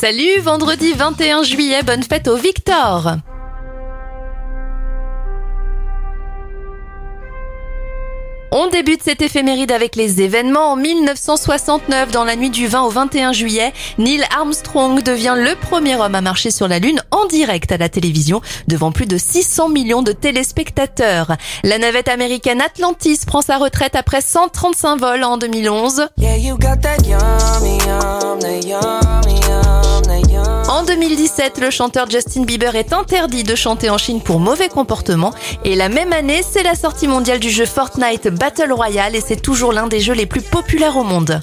Salut, vendredi 21 juillet, bonne fête au Victor On débute cette éphéméride avec les événements. En 1969, dans la nuit du 20 au 21 juillet, Neil Armstrong devient le premier homme à marcher sur la Lune en direct à la télévision devant plus de 600 millions de téléspectateurs. La navette américaine Atlantis prend sa retraite après 135 vols en 2011. En 2017, le chanteur Justin Bieber est interdit de chanter en Chine pour mauvais comportement. Et la même année, c'est la sortie mondiale du jeu Fortnite Battle Royale et c'est toujours l'un des jeux les plus populaires au monde.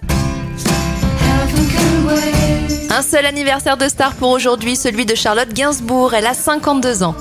Un seul anniversaire de star pour aujourd'hui, celui de Charlotte Gainsbourg, elle a 52 ans.